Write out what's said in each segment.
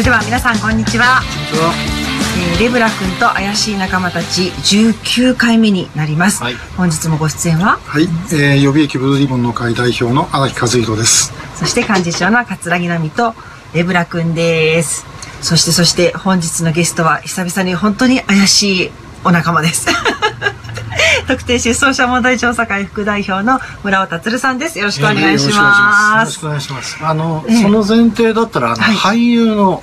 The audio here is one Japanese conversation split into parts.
それでは皆さんこんにちは、えーレブラ君と怪しい仲間たち19回目になります、はい。本日もご出演は？はい、えー、予備役ブルーリボンの会代表の荒木和弘です。そして幹事長の桂木奈美とレブラ君です。そしてそして本日のゲストは久々に本当に怪しいお仲間です特定失踪者問題調査会副代表の村尾達さんですよろしくお願いしよますよろしくお願いします。あの、ええその前提だったら、あの、はい俳優の、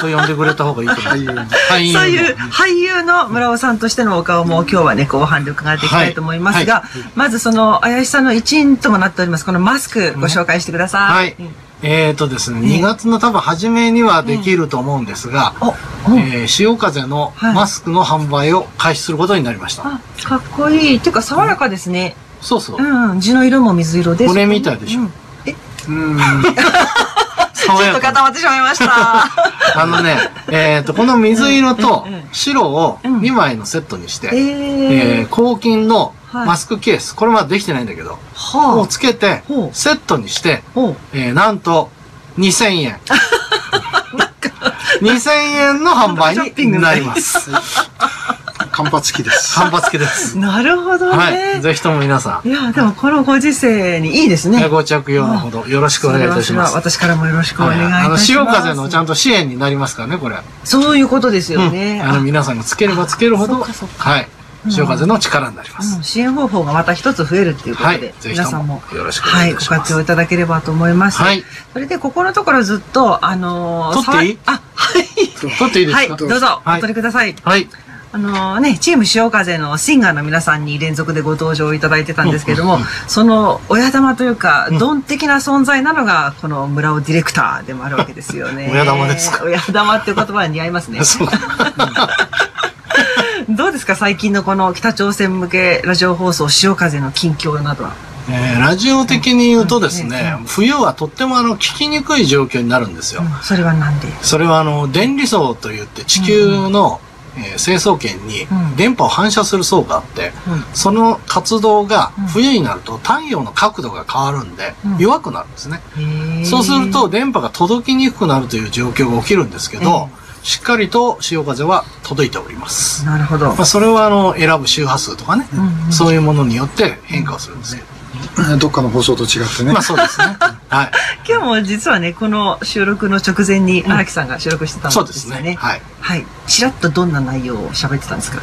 と呼んでくれた方がいいと思う。俳優。そういう俳優の村尾さんとしてのお顔も今日はね、後半で伺っていきたいと思いますが、まずその怪しさの一員ともなっております、このマスクご紹介してください。はい。えーとですね、2月の多分初めにはできると思うんですが、お、おえー潮風のはいマスクの販売を開始することになりました。あ、かっこいい。っていうか爽やかですね。そうそう。うん、地の色も水色です。これみたいでしょ？うんえ、うん。ちょっと固まってしまいました。あのね、えーと、この水色とうんうんうん白をうん2枚のセットにして、えー、えー、抗菌のはいマスクケース、これまだできてないんだけど、はをつけてセットにして。えー、なんと、2000円。2000円の販売になります。間髪付きです。販売付きです。なるほどね。はい。ぜひとも皆さん、い、や、でもこのご時世にいいですね。ご着用のほどよろしくお願いいたします。私からもよろしくお願いいたします。はいあの、潮風のちゃんと支援になりますからね、これ。そういうことですよね。うんあの、皆さんがつければつけるほど、はい。潮風の力になります。うん支援方法がまた一つ増えるっていうことで、はい皆さんもよろしくおはい、ご願いいたします活用いただければと思います。はい。それで、ここのところずっと、あのー撮っていい？あ、はい。撮っていいですか？はい、どうぞ、はいお取りください。はい。あのね、チーム潮風のシンガーの皆さんに連続でご登場いただいてたんですけれども、その親玉というか、ドン的な存在なのが、この村尾ディレクターでもあるわけですよね。親玉ですか？親玉っていう言葉は似合いますね。そう。ですか？最近のこの北朝鮮向けラジオ放送潮風の近況などは。えーラジオ的に言うとですね、うん冬はとってもあの、聞きにくい状況になるんですよ。うんそれはなんで？それはあの、電離層といって地球の、えー成層圏にうん。電波を反射する層があって、うん。その活動がうん。冬になると太陽の角度が変わるんでうん。弱くなるんですね。そうすると電波が届きにくくなるという状況が起きるんですけど、しっかりと潮風は届いております。なるほどまあ、。それはあの、選ぶ周波数とかね、うんうんそういうものによって変化をするんですよ。どっかの放送と違ってね。まあそうですね。はい。今日も実はね、この収録の直前に荒木さんが収録してたんですよね。そうですね。はい。はい。ちらっとどんな内容を喋ってたんですか？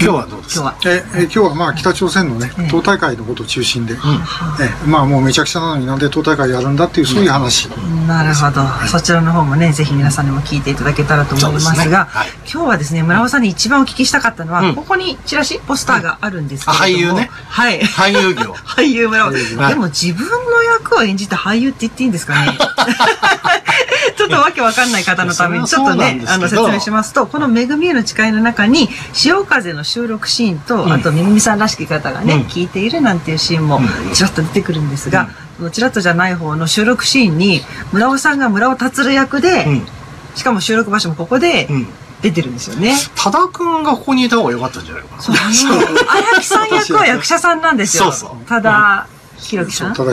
今日はどうですか？今日は。ええ今日はまあ北朝鮮のねええ、党大会のことを中心で、うん。はえまあもうめちゃくちゃなのになんで党大会やるんだっていうそういう話。あなるほど。そちらの方もね、ぜひ皆さんにも聞いていただけたらと思いますが、そうですねはい今日はですね、村尾さんに一番お聞きしたかったのは、うんここにチラシ、ポスターがあるんですけれども、あ俳優ねはい。俳優業。俳優村尾。でも自分の役を演じた俳優って言っていいんですかね？ち ょっとわけわかんない方のために、ちょっとねあの、説明しますと、このめぐみへの誓いの中に、潮風の収録シーンと、うんあと、めぐみさんらしき方がね、うん聞いているなんていうシーンもうんちらっと出てくるんですが、ちらっとじゃない方の収録シーンに、村尾さんが村尾達役で、うん。しかも収録場所もここでうん。出てるんですよね。多田くんがここにいた方が良かったんじゃないかな。そう、荒木さん役は役者さんなんですよ。そうそうただ、ひろきさん？そ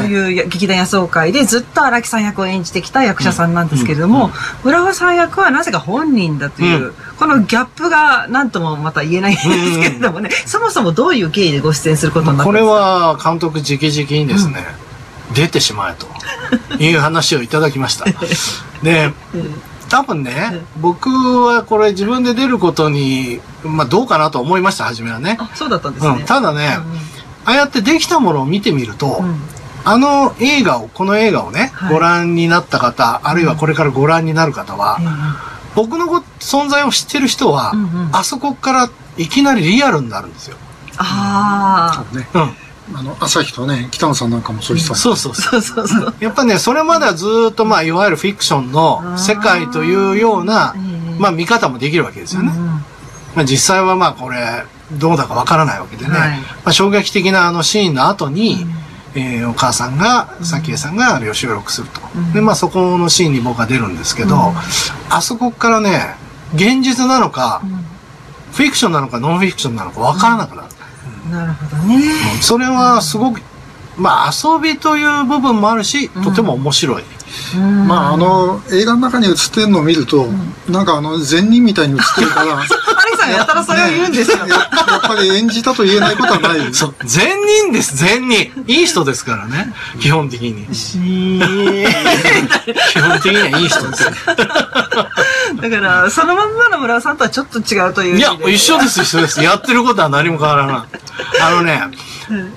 ういう劇団野草会でずっと荒木さん役を演じてきた役者さんなんですけれども、村尾さん役はなぜか本人だという、うん。このギャップが何ともまた言えないんですけれどもね、そもそもどういう経緯でご出演することになったこれんですか？は監督直々にですね、出てしまえという話をいただきました。で、多分ね、僕はこれ自分で出ることに、まあどうかなと思いました、初めはね。あ、そうだったんですね。うん、ただね、ああやってできたものを見てみると、うん。うんあの映画を、この映画をね、はい。ご覧になった方、あるいはこれからご覧になる方は、僕のご存在を知ってる人は、うんうん。あそこからいきなりリアルになるんですよ。あね。うん。あの、朝日とね、北野さんなんかもそう言ってた。もん。あ、そうそうそう。そうそうそう。やっぱね、それまではずーっと、まあ、いわゆるフィクションの世界というようなあ、ーまあ、見方もできるわけですよね。うんうん。まあ、実際はまあ、これ、どうだかわからないわけでね。はい。まあ、衝撃的なあのシーンの後に、えーお母さんが、早紀江さんがあれを収録すると。うん。で、まあ、そこのシーンに僕は出るんですけど、うん。あそこからね、現実なのか、うん。フィクションなのかノンフィクションなのかわからなくなる。なるほどね。それはすごく、まあ遊びという部分もあるし、うん。とても面白い。うん。まああの映画の中に映ってるのを見ると、なんかあの善人みたいに映ってるから さんやたらそれを言うんですよ。ややっぱり演じたと言えないことはない そう、善人です、善人。いい人ですからね。基本的に。基本的にはいい人です。だから、そのまんまの村尾さんとはちょっと違うといういや。一緒です、一緒です。やってることは何も変わらない。あのね、うん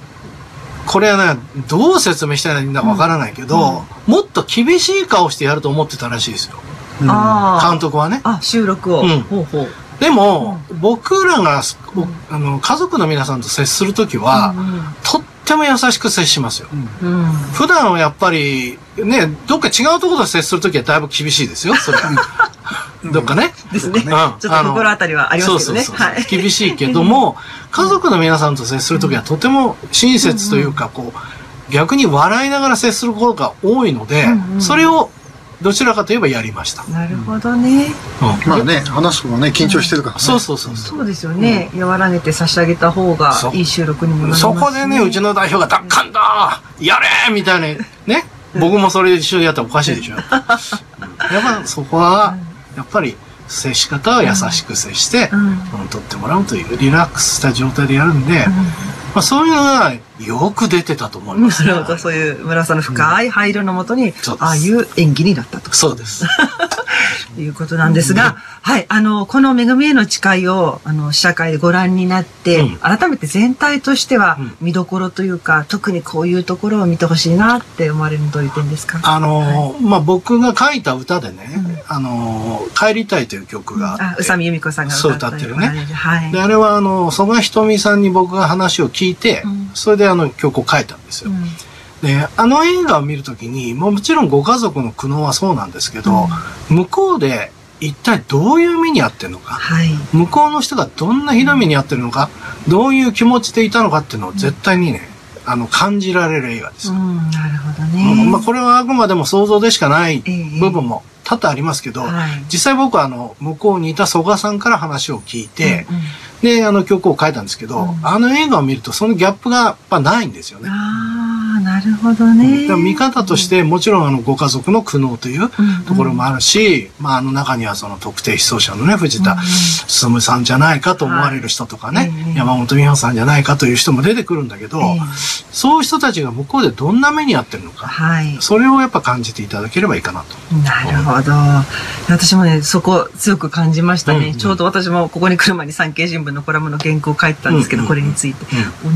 これはね、どう説明したらいいんだかわからないけど、もっと厳しい顔してやると思ってたらしいですよ。うんあー監督はね。あ、収録を。うんほうほう。でも、僕らが、ぼあの、家族の皆さんと接するときは、とっても優しく接しますよ。普段はやっぱり、ね、どっか違うところと接するときはだいぶ厳しいですよ、それは。どっかね。ですね。うんちょっと心当たりはありますけどね。厳しいけども、家族の皆さんと接するときはとても親切というか、こう、逆に笑いながら接することが多いのでうんう、んそれをどちらかといえばやりました。なるほどね。うんまあね、話す方がね、緊張してるからね。そうそうそうそう。そうですよね。和らげて差し上げた方がいい収録にもなりますそこでね、うちの代表が、奪還だやれみたいな、ね。僕もそれ一緒にやったらおかしいでしょ。やっぱそこは、やっぱり接し方は優しく接して、うん。うんうん取ってもらうというリラックスした状態でやるんで、まあ、そういうのがよく出てたと思います、なるほど、そういう村さんの深い配慮のもとに、そうです。ああいう演技になったと。そうです。いうことなんですが、はい、あの、この恵みへの誓いを、あの、試写会でご覧になって、うん。改めて全体としてはうん。見どころというか、特にこういうところを見てほしいなって思われるのどういう点ですか？あのーまあ、僕が書いた歌でね、あのー帰りたいという曲があ宇佐美由美子さんが歌っってるね。はい。で、あれはあの、曽我ひとみさんに僕が話を聞いて、うん。それであの曲を書いたんですよ。うんで、あの映画を見るときに、もちろんご家族の苦悩はそうなんですけど、向こうで一体どういう目に遭ってるのか、はい。向こうの人がどんなひどい目に遭ってるのか、どういう気持ちでいたのかっていうのを絶対にね、あの、感じられる映画ですよ。うん、なるほどうんね。まあ、これはあくまでも想像でしかないええ部分も多々ありますけど、はい。実際僕はあの、向こうにいた曽我さんから話を聞いて、うんうんで、あの曲を書いたんですけど、うんあの映画を見るとそのギャップがやっぱないんですよね。ああ、なるほどね。だから見方としてもちろんあのご家族の苦悩というところもあるし、まああの中にはその特定失踪者のね、藤田進さんじゃないかと思われる人とかね、はいええ山本美穂さんじゃないかという人も出てくるんだけど、ええそういう人たちが向こうでどんな目に遭ってるのか、はい。それをやっぱ感じていただければいいかなと。なるほど。私もね、そこ強く感じましたね。うんうんちょうど私もここに来る前に産経新聞のコラムの原稿を書いてたんですけど、うんうんこれについて。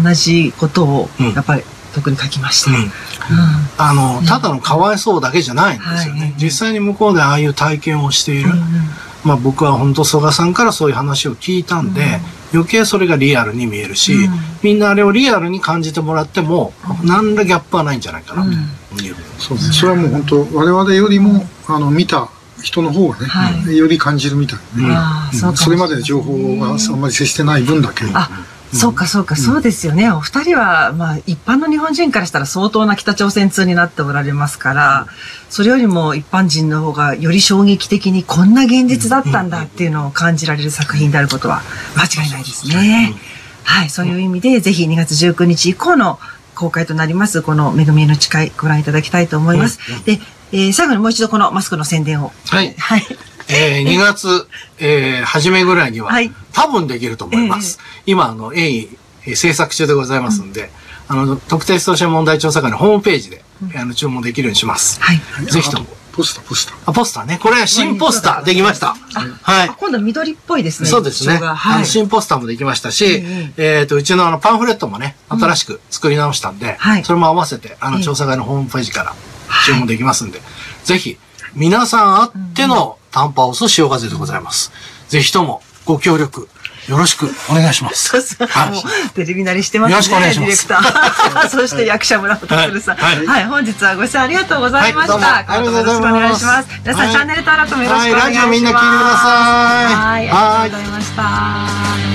同じことをうん、やっぱり特に書きました。うんあの、ただのかわいそうだけじゃないんですよね。はい実際に向こうでああいう体験をしている。うんまあ僕は本当曽我さんからそういう話を聞いたんで、余計それがリアルに見えるし、うんみんなあれをリアルに感じてもらっても、何らギャップはないんじゃないかなと。そうですね。それはもう本当、我々よりも、あの、見た人の方がね、はいより感じるみたいなね。ああそうかもしそれまでの情報があんまり接してない分だけ。あ、そうかそうか、そうですよね。お二人は、まあ、一般の日本人からしたら相当な北朝鮮通になっておられますから、それよりも一般人の方がより衝撃的にこんな現実だったんだっていうのを感じられる作品であることは間違いないですね。はい、そういう意味で、ぜひ2月19日以降の公開となります、この恵みへの誓いご覧いただきたいと思います。で、えー最後にもう一度このマスクの宣伝を。はい。はい。えー、2月、えー、初めぐらいには、はい多分できると思います。今、あの、鋭意、えー制作中でございますんで、あの、特定失踪者問題調査会のホームページで、あの、注文できるようにします。はい。ぜひとも。ポスター、ポスター。あ、ポスターね。これは新ポスターできました。はいあ。今度緑っぽいですね。そうですね。はい。の新ポスターもできましたし、ええっ、と、うちのあのパンフレットもね、新しく作り直したんで、はいそれも合わせて、あの、ええ調査会のホームページから注文できますんで、ぜひ、皆さんあっての短波オス潮風でございます。ぜひともご協力、よろしくお願いします。そうそう。はいテレビ慣れしてますね。よろしくお願いしますディレクター。そして役者村本鶴さん。はいはい。本日はご視聴ありがとうございました。はいどうもありがとうございます今後ともよろしくお願いします。皆さん、はいチャンネル登録もよろしくお願いします。はいラジオみんな聞いてくださいはい。ありがとうございました。